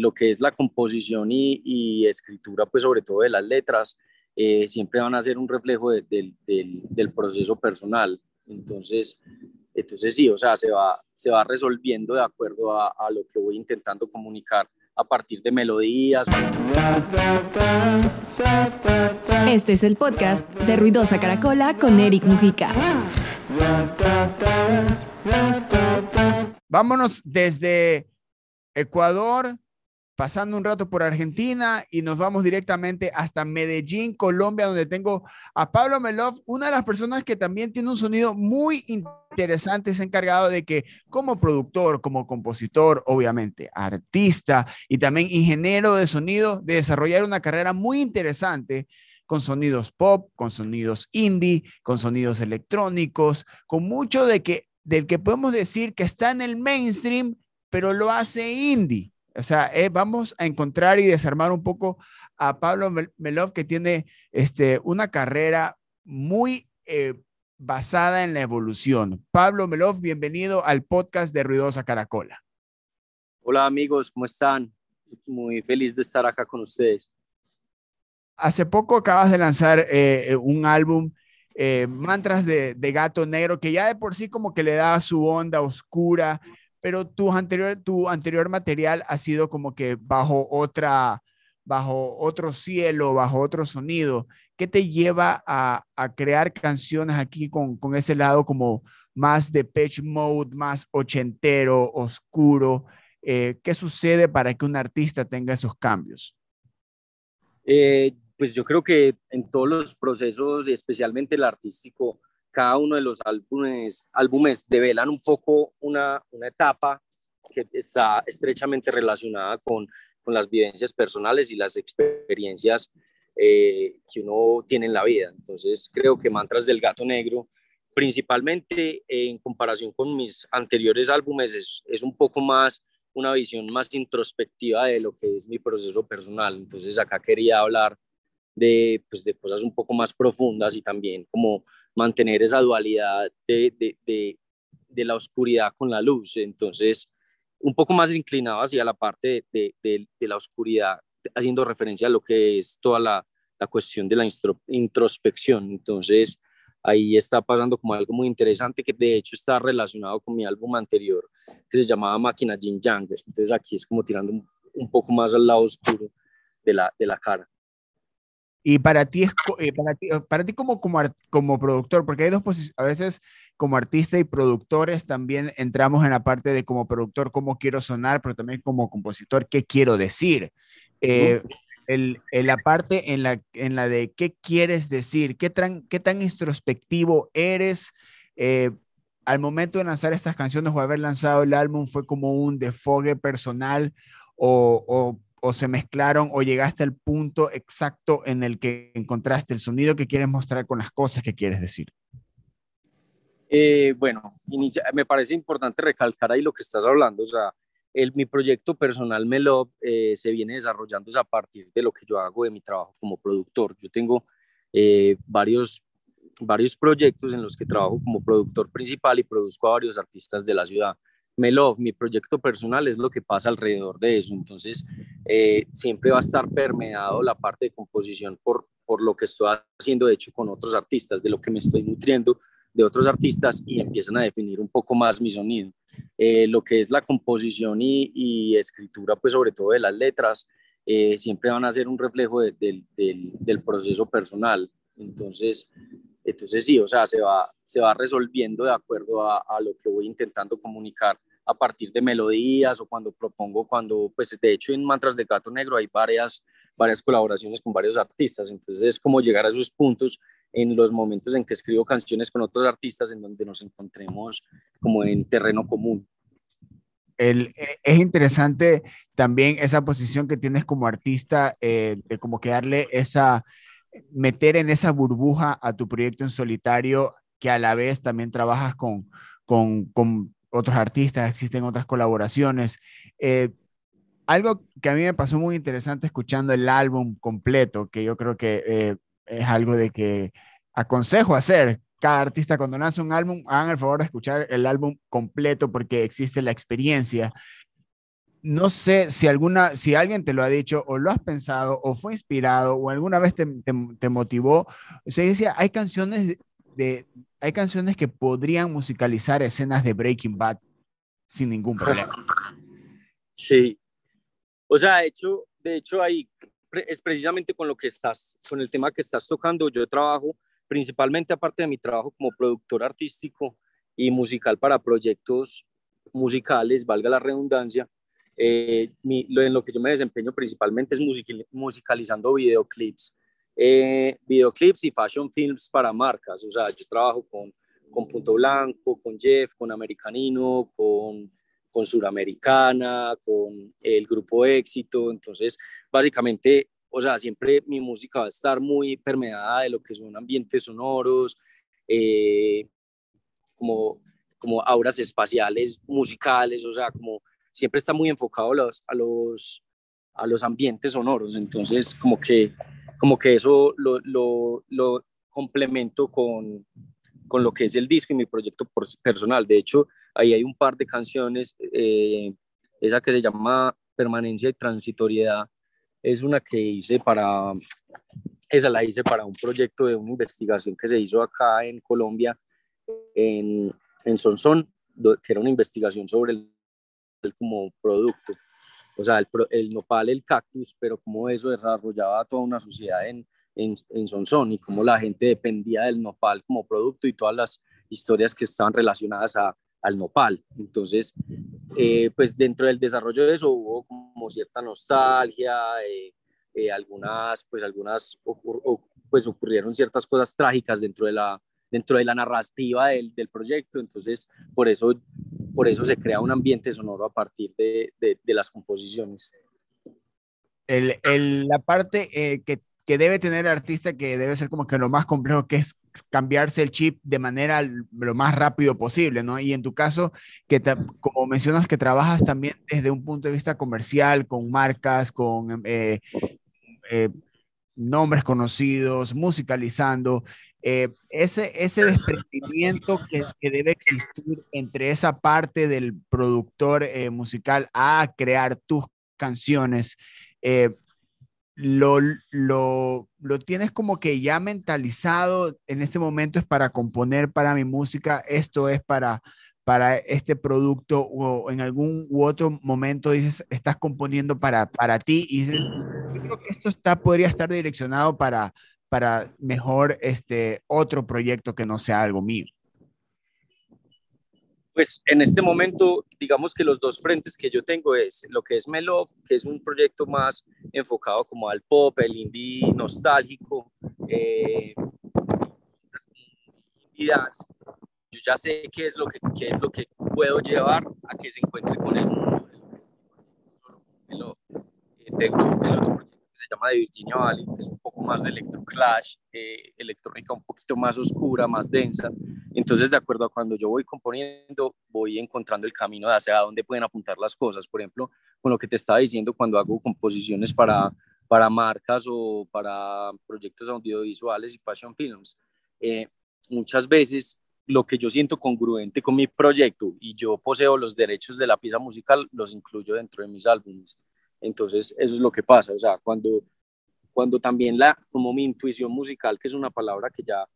lo que es la composición y, escritura, pues sobre todo de las letras, eh, siempre van a ser un reflejo del, proceso personal. Entonces, entonces sí, o sea, se va, se va resolviendo de acuerdo a, a lo que voy intentando comunicar a partir de melodías. Este es el podcast de Ruidosa Caracola con Eric Mujica. Vámonos desde Ecuador pasando un rato por Argentina y nos vamos directamente hasta Medellín, Colombia, donde tengo a Pablo Melov, una de las personas que también tiene un sonido muy interesante, es encargado de que como productor, como compositor, obviamente, artista y también ingeniero de sonido, de desarrollar una carrera muy interesante con sonidos pop, con sonidos indie, con sonidos electrónicos, con mucho de que del que podemos decir que está en el mainstream, pero lo hace indie. O sea, eh, vamos a encontrar y desarmar un poco a Pablo Melov, que tiene este, una carrera muy eh, basada en la evolución. Pablo Melov, bienvenido al podcast de Ruidosa Caracola. Hola amigos, ¿cómo están? Muy feliz de estar acá con ustedes. Hace poco acabas de lanzar eh, un álbum, Mantras de, de, Gato Negro, que ya de por sí como que le da su onda oscura, pero tu anterior, tu anterior material ha sido como que bajo otra, bajo otro cielo, bajo otro sonido. ¿Qué te lleva a, crear canciones aquí con, ese lado como más de pitch mode, más ochentero, oscuro? Eh, ¿Qué sucede para que un artista tenga esos cambios? Eh, pues yo creo que en todos los procesos, especialmente el artístico, cada uno de los álbumes, álbumes develan un poco una, una etapa que está estrechamente relacionada con, con, las vivencias personales y las experiencias eh, que uno tiene en la vida. Entonces creo que Mantras del Gato Negro, principalmente en comparación con mis anteriores álbumes, es, es un poco más una visión más introspectiva de lo que es mi proceso personal. Entonces acá quería hablar de, pues, de cosas un poco más profundas y también como mantener esa dualidad de, de, de, la oscuridad con la luz. Entonces, un poco más inclinado hacia la parte de, la oscuridad, haciendo referencia a lo que es toda la, la cuestión de la introspección. Entonces, ahí está pasando como algo muy interesante que de hecho está relacionado con mi álbum anterior que se llamaba Máquina Jin Yang. Entonces aquí es como tirando un poco más al lado oscuro de la, de la cara. Y para ti, es, eh, para ti, para ti como, como, como productor, porque hay dos posiciones, a veces como artista y productores también entramos en la parte de como productor, cómo quiero sonar, pero también como compositor, qué quiero decir. Eh, el, la parte en la, en la de qué quieres decir, qué, tan, qué tan introspectivo eres. Eh, al momento de lanzar estas canciones o haber lanzado el álbum, fue como un defogue personal o, o o se mezclaron o llegaste al punto exacto en el que encontraste el sonido que quieres mostrar con las cosas que quieres decir? Eh, bueno, me parece importante recalcar ahí lo que estás hablando, o sea, el, mi proyecto personal Melop eh, se viene desarrollando a partir de lo que yo hago de mi trabajo como productor. Yo tengo eh, varios, varios proyectos en los que trabajo como productor principal y produzco a varios artistas de la ciudad. Melov, mi proyecto personal es lo que pasa alrededor de eso. Entonces, eh, siempre va a estar permeado la parte de composición por, por lo que estoy haciendo, de hecho, con otros artistas, de lo que me estoy nutriendo de otros artistas y empiezan a definir un poco más mi sonido. Eh, lo que es la composición y, escritura, pues sobre todo de las letras, eh, siempre van a ser un reflejo del, del, proceso personal. Entonces, entonces sí, o sea, se va, se va resolviendo de acuerdo a, a lo que voy intentando comunicar a partir de melodías o cuando propongo, cuando, pues de hecho en Mantras de Gato Negro hay varias, varias colaboraciones con varios artistas, entonces es como llegar a esos puntos en los momentos en que escribo canciones con otros artistas en donde nos encontremos como en terreno común. El, eh, es interesante también esa posición que tienes como artista, eh, de como que darle esa, meter en esa burbuja a tu proyecto en solitario, que a la vez también trabajas con, con, con otros artistas, existen otras colaboraciones. Eh, algo que a mí me pasó muy interesante escuchando el álbum completo, que yo creo que eh, es algo de que aconsejo hacer. Cada artista cuando nace un álbum, hagan el favor de escuchar el álbum completo porque existe la experiencia. no sé si alguna, si alguien te lo ha dicho o lo has pensado o fue inspirado o alguna vez te, te, motivó. O sea, decía, hay canciones de, hay canciones que podrían musicalizar escenas de Breaking Bad sin ningún problema. Sí. O sea, de hecho, de hecho ahí es precisamente con lo que estás, con el tema que estás tocando. Yo trabajo principalmente aparte de mi trabajo como productor artístico y musical para proyectos musicales, valga la redundancia, eh, lo, en lo que yo me desempeño principalmente es musicalizando videoclips, eh, videoclips y fashion films para marcas. O sea, yo trabajo con, con Punto Blanco, con Jeff, con Americanino, con, con Suramericana, con el grupo Éxito. Entonces, básicamente, o sea, siempre mi música va a estar muy permeada de lo que son ambientes sonoros, eh, como, como auras espaciales musicales, o sea, como siempre está muy enfocado a los, a los, a los ambientes sonoros, entonces como que, como que eso lo, lo, lo complemento con, con lo que es el disco y mi proyecto personal. De hecho, ahí hay un par de canciones, eh, esa que se llama Permanencia y Transitoriedad, es una que hice para, esa la hice para un proyecto de una investigación que se hizo acá en Colombia, en, en Sonsón, que era una investigación sobre el como producto. O sea, el, nopal, el cactus, pero como eso desarrollaba toda una sociedad en, en, en Sonsón y cómo la gente dependía del nopal como producto y todas las historias que estaban relacionadas a, al nopal. Entonces, eh, pues dentro del desarrollo de eso hubo como cierta nostalgia, eh, eh, algunas, pues algunas, pues ocurrieron ciertas cosas trágicas dentro de la, dentro de la narrativa del, del proyecto, entonces por eso por eso se crea un ambiente sonoro a partir de, las composiciones. El, la parte eh, que, que, debe tener el artista, que debe ser como que lo más complejo, que es cambiarse el chip de manera lo más rápido posible, ¿no? Y en tu caso, que como mencionas que trabajas también desde un punto de vista comercial, con marcas, con eh, eh, nombres conocidos, musicalizando, eh, ese, ese desprendimiento que, que, debe existir entre esa parte del productor eh, musical a crear tus canciones, eh, lo, lo, lo, tienes como que ya mentalizado, en este momento es para componer para mi música, esto es para, para este producto o en algún u otro momento dices, estás componiendo para, para ti y dices, yo creo que esto está, podría estar direccionado para, para mejor este otro proyecto que no sea algo mío? Pues en este momento, digamos que los dos frentes que yo tengo es lo que es Melov, que es un proyecto más enfocado como al pop, el indie nostálgico, eh, Yo ya sé qué es lo que qué es lo que puedo llevar a que se encuentre con el mundo. Eh, tengo el otro se llama de Virginia Valley, que es un poco más de electroclash, eh, electrónica un poquito más oscura, más densa. Entonces, de acuerdo a cuando yo voy componiendo, voy encontrando el camino de hacia dónde pueden apuntar las cosas. Por ejemplo, con lo que te estaba diciendo, cuando hago composiciones para, para marcas o para proyectos audiovisuales y fashion films, eh, muchas veces lo que yo siento congruente con mi proyecto y yo poseo los derechos de la pieza musical, los incluyo dentro de mis álbumes. Entonces, eso es lo que pasa, o sea, cuando, cuando también la, como mi intuición musical, que es una palabra que ya,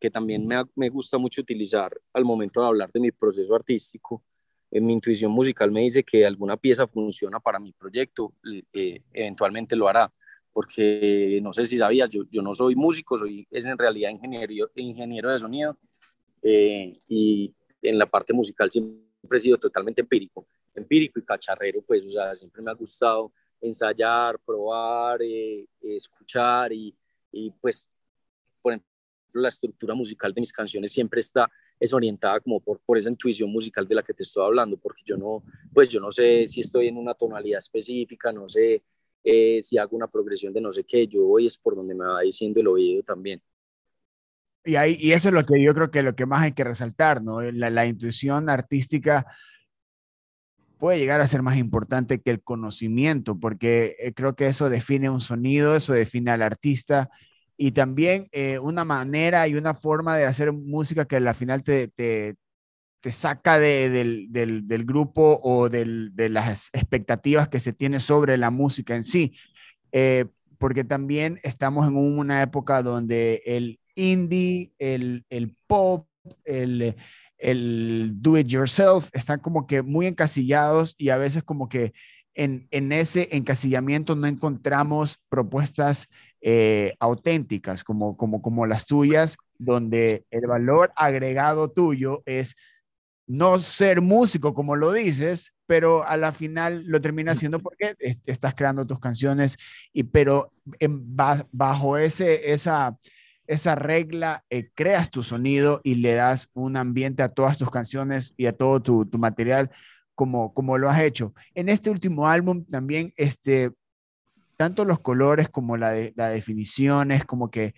que también me, me gusta mucho utilizar al momento de hablar de mi proceso artístico, en mi intuición musical me dice que alguna pieza funciona para mi proyecto, eh, eventualmente lo hará, porque no sé si sabías, yo, yo no soy músico, soy, es en realidad ingeniero, ingeniero de sonido, eh, y en la parte musical siempre he sido totalmente empírico empírico y cacharrero, pues, o sea, siempre me ha gustado ensayar, probar, eh, escuchar y, y, pues, por ejemplo, la estructura musical de mis canciones siempre está es orientada como por, por esa intuición musical de la que te estoy hablando, porque yo no, pues yo no sé si estoy en una tonalidad específica, no sé eh, si hago una progresión de no sé qué, yo voy es por donde me va diciendo el oído también. Y, ahí, y eso es lo que yo creo que lo que más hay que resaltar, ¿no? La, la intuición artística puede llegar a ser más importante que el conocimiento, porque eh, creo que eso define un sonido, eso define al artista y también eh, una manera y una forma de hacer música que al final te, te, te saca del, del, grupo o del, de las expectativas que se tiene sobre la música en sí. Eh, porque también estamos en una época donde el indie, el, el pop, el, el do it yourself están como que muy encasillados y a veces como que en, en ese encasillamiento no encontramos propuestas eh, auténticas como, como, como las tuyas, donde el valor agregado tuyo es no ser músico como lo dices, pero a la final lo termina haciendo porque estás creando tus canciones, y, pero bajo ese, esa, esa regla eh, creas tu sonido y le das un ambiente a todas tus canciones y a todo tu, material como, como lo has hecho. En este último álbum también, este, tanto los colores como la, de, la definición es como que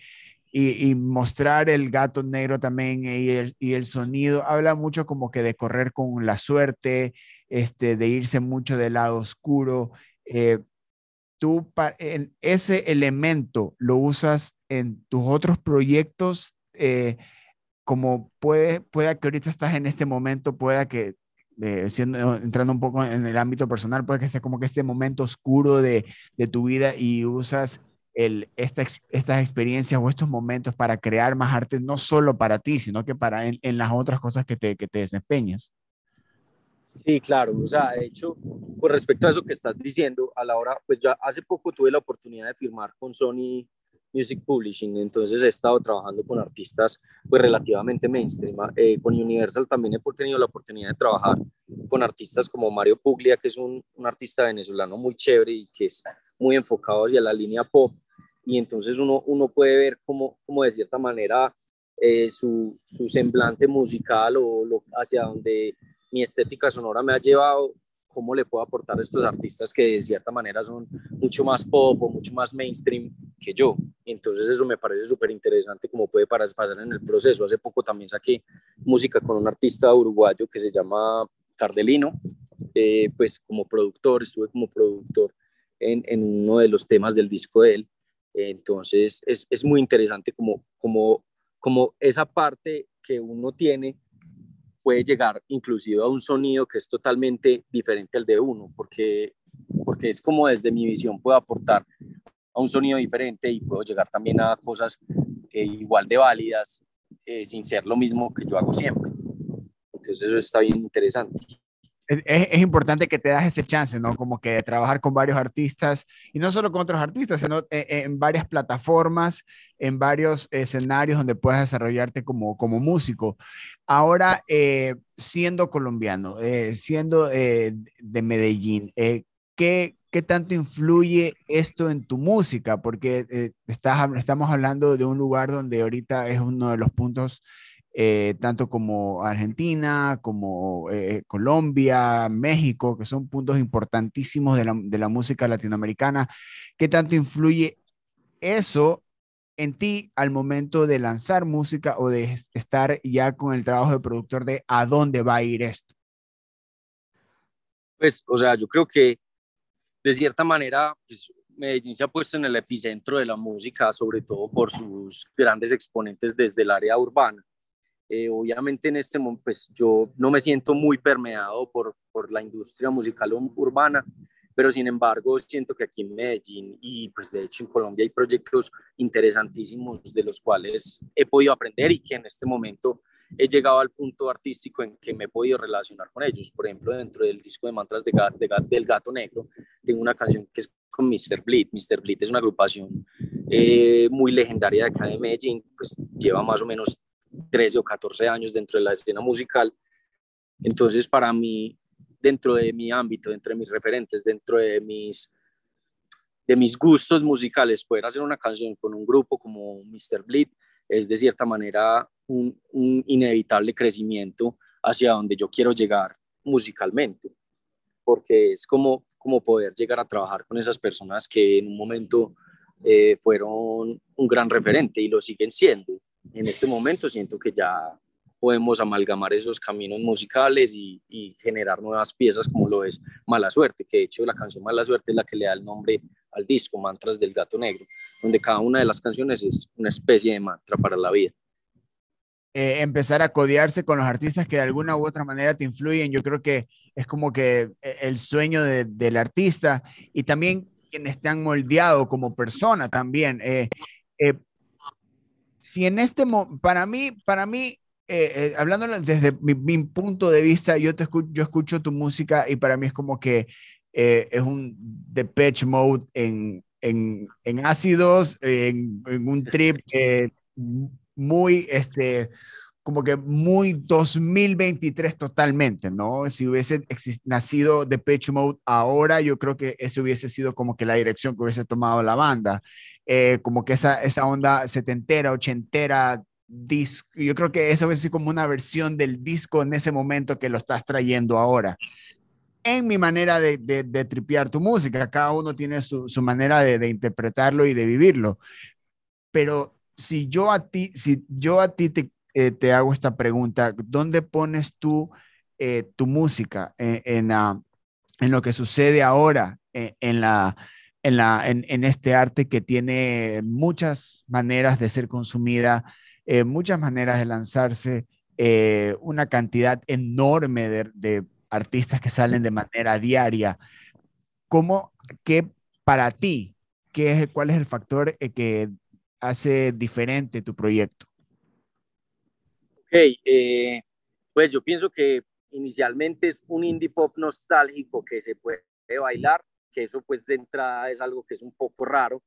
y, mostrar el gato negro también y el, y el, sonido, habla mucho como que de correr con la suerte, este, de irse mucho del lado oscuro. Eh, tú en ese elemento lo usas en tus otros proyectos, eh, como puede, pueda que ahorita estás en este momento, pueda que eh, siendo, entrando un poco en el ámbito personal, puede que sea como que este momento oscuro de, de tu vida y usas el, esta, estas experiencias o estos momentos para crear más arte, no solo para ti, sino que para en, las otras cosas que te, que te desempeñas. Sí, claro, o sea, de hecho, con respecto a eso que estás diciendo, a la hora, pues ya hace poco tuve la oportunidad de firmar con Sony Music Publishing, entonces he estado trabajando con artistas pues relativamente mainstream. Eh, con Universal también he tenido la oportunidad de trabajar con artistas como Mario Puglia, que es un, un artista venezolano muy chévere y que es muy enfocado hacia la línea pop y entonces uno, uno puede ver cómo, cómo de cierta manera eh, su, su, semblante musical o lo, hacia donde mi estética sonora me ha llevado, cómo le puedo aportar a estos artistas que de cierta manera son mucho más pop o mucho más mainstream que yo. Entonces eso me parece súper interesante como puede pasar en el proceso. Hace poco también saqué música con un artista uruguayo que se llama Tardelino, eh, pues como productor, estuve como productor en, en, uno de los temas del disco de él. Entonces es, es muy interesante como, como, como esa parte que uno tiene puede llegar inclusive a un sonido que es totalmente diferente al de uno, porque, porque es como desde mi visión puedo aportar a un sonido diferente y puedo llegar también a cosas eh, igual de válidas eh, sin ser lo mismo que yo hago siempre. Entonces eso está bien interesante es, importante que te das ese chance, ¿no? Como que de trabajar con varios artistas y no solo con otros artistas, sino en, eh, en varias plataformas, en varios escenarios donde puedas desarrollarte como, como músico. Ahora, eh, siendo colombiano, eh, siendo de Medellín, ¿qué, ¿qué tanto influye esto en tu música? Porque estás, estamos hablando de un lugar donde ahorita es uno de los puntos eh, tanto como Argentina, como eh, Colombia, México, que son puntos importantísimos de la, de la, música latinoamericana. ¿Qué tanto influye eso en ti al momento de lanzar música o de estar ya con el trabajo de productor de a dónde va a ir esto? Pues, o sea, yo creo que de cierta manera, pues, Medellín se ha puesto en el epicentro de la música, sobre todo por sus grandes exponentes desde el área urbana. Eh, obviamente en este momento, pues yo no me siento muy permeado por, por la industria musical urbana, pero sin embargo siento que aquí en Medellín y pues de hecho en Colombia hay proyectos interesantísimos de los cuales he podido aprender y que en este momento he llegado al punto artístico en que me he podido relacionar con ellos. Por ejemplo, dentro del disco de mantras de, del Gato Negro, tengo una canción que es con Mr. Bleed. Mr. Bleed es una agrupación eh, muy legendaria de acá de Medellín, pues lleva más o menos 13 o 14 años dentro de la escena musical. Entonces, para mí, dentro de mi ámbito, dentro de mis referentes, dentro de mis, de mis gustos musicales, poder hacer una canción con un grupo como Mr. Bleed es de cierta manera un, inevitable crecimiento hacia donde yo quiero llegar musicalmente, porque es como, como poder llegar a trabajar con esas personas que en un momento eh, fueron un gran referente y lo siguen siendo. En este momento siento que ya podemos amalgamar esos caminos musicales y, generar nuevas piezas como lo es Mala Suerte, que de hecho la canción Mala Suerte es la que le da el nombre al disco, Mantras del Gato Negro, donde cada una de las canciones es una especie de mantra para la vida. eh, empezar a codearse con los artistas que de alguna u otra manera te influyen. Yo creo que es como que eh, el sueño del artista y también quienes te han moldeado como persona también. Eh, si en este para mí, para mí, hablando desde mi, punto de vista, yo te escucho, yo escucho tu música y para mí es como que es un Depeche Mode en, en, en ácidos, en, en un trip muy, este, como que muy 2023 totalmente, ¿no? Si hubiese nacido de Pitch Mode ahora, yo creo que ese hubiese sido como que la dirección que hubiese tomado la banda. Eh, como que esa, esa onda setentera, ochentera, disco, yo creo que eso hubiese sido como una versión del disco en ese momento que lo estás trayendo ahora. En mi manera de, de, tripear tu música, cada uno tiene su, su manera de, de interpretarlo y de vivirlo. Pero si yo a ti, si yo a ti te, eh, te hago esta pregunta, ¿dónde pones tú eh, tu música en, en, en, lo que sucede ahora eh, en, la, en, la, en, este arte que tiene muchas maneras de ser consumida, muchas maneras de lanzarse, una cantidad enorme de, de, artistas que salen de manera diaria? ¿Cómo, qué para ti, qué es, cuál es el factor que hace diferente tu proyecto? Ok, eh, pues yo pienso que inicialmente es un indie pop nostálgico que se puede bailar, que eso pues de entrada es algo que es un poco raro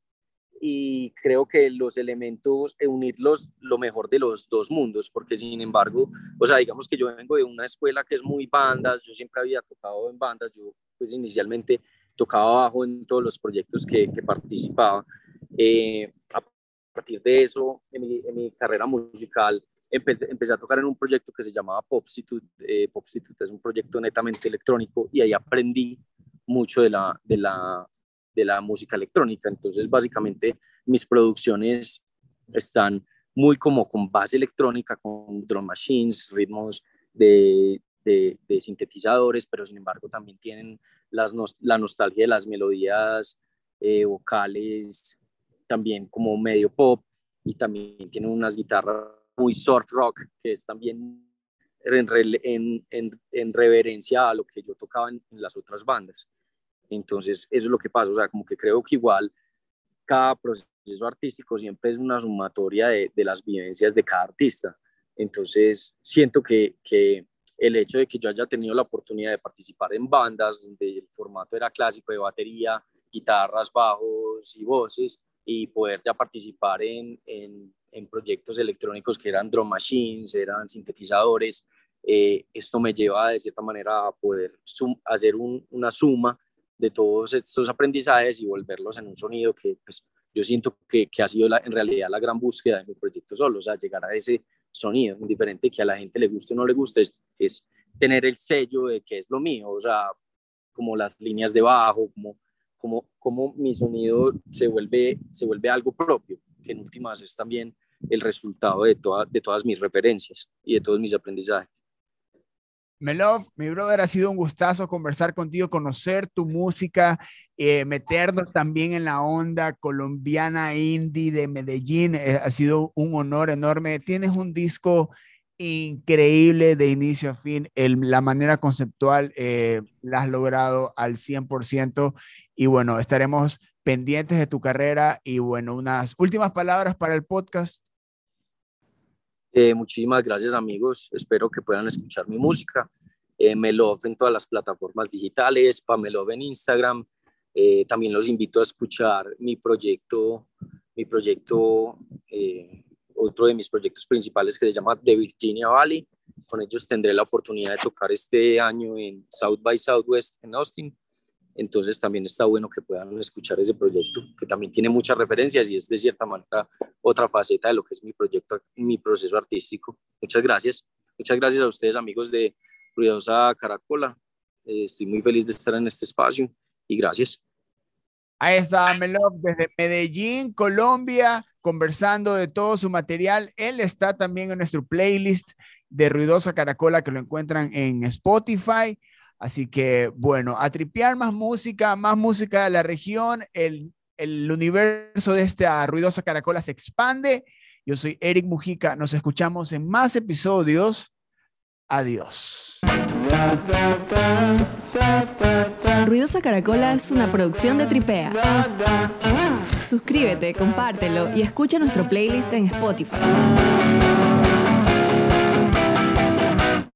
y creo que los elementos, eh, unirlos lo mejor de los dos mundos, porque sin embargo, o sea, digamos que yo vengo de una escuela que es muy bandas, yo siempre había tocado en bandas, yo pues inicialmente tocaba bajo en todos los proyectos que, que participaba. Eh, a partir de eso, en mi, carrera musical, empecé a tocar en un proyecto que se llamaba Popstitute. Eh, Popstitute es un proyecto netamente electrónico y ahí aprendí mucho de la, de la, de la música electrónica. Entonces, básicamente, mis producciones están muy como con base electrónica, con drum machines, ritmos de, de, sintetizadores, pero sin embargo también tienen las, la nostalgia de las melodías eh, vocales también como medio pop y también tiene unas guitarras muy soft rock, que es también en, reverencia a lo que yo tocaba en, las otras bandas. Entonces, eso es lo que pasa, o sea, como que creo que igual cada proceso artístico siempre es una sumatoria de, de las vivencias de cada artista. Entonces, siento que, que el hecho de que yo haya tenido la oportunidad de participar en bandas donde el formato era clásico de batería, guitarras, bajos y voces, y poder ya participar en, en, proyectos electrónicos que eran drum machines, eran sintetizadores. Eh, esto me lleva de cierta manera a poder hacer un, una suma de todos estos aprendizajes y volverlos en un sonido que pues, yo siento que, que ha sido la, en realidad la gran búsqueda de mi proyecto solo, o sea, llegar a ese sonido, indiferente que a la gente le guste o no le guste, es, tener el sello de que es lo mío, o sea, como las líneas de bajo, como cómo, cómo mi sonido se vuelve, se vuelve algo propio, que en últimas es también el resultado de, toda, de todas mis referencias y de todos mis aprendizajes. Melov, mi brother, ha sido un gustazo conversar contigo, conocer tu música, eh, meternos también en la onda colombiana indie de Medellín. Eh, ha sido un honor enorme. Tienes un disco increíble de inicio a fin. El, la manera conceptual eh, la has logrado al 100% y bueno, estaremos pendientes de tu carrera y bueno, unas últimas palabras para el podcast. Eh, muchísimas gracias amigos, espero que puedan escuchar mi música. Eh, me lo en todas las plataformas digitales, Pamelov en Instagram. Eh, también los invito a escuchar mi proyecto, mi proyecto, eh, otro de mis proyectos principales que se llama The Virginia Valley. Con ellos tendré la oportunidad de tocar este año en South by Southwest en Austin entonces también está bueno que puedan escuchar ese proyecto, que también tiene muchas referencias y es de cierta manera otra faceta de lo que es mi proyecto, mi proceso artístico. Muchas gracias. Muchas gracias a ustedes, amigos de Ruidosa Caracola. Eh, estoy muy feliz de estar en este espacio y gracias. Ahí está Melov desde Medellín, Colombia, conversando de todo su material. Él está también en nuestro playlist de Ruidosa Caracola que lo encuentran en Spotify. Así que, bueno, a tripear más música, más música de la región, el, el universo de esta ruidosa caracola se expande Yo soy Eric Mujica. Nos escuchamos en más episodios. Adiós. Ruidosa Caracola es una producción de Tripea. Suscríbete, compártelo y escucha nuestro playlist en Spotify.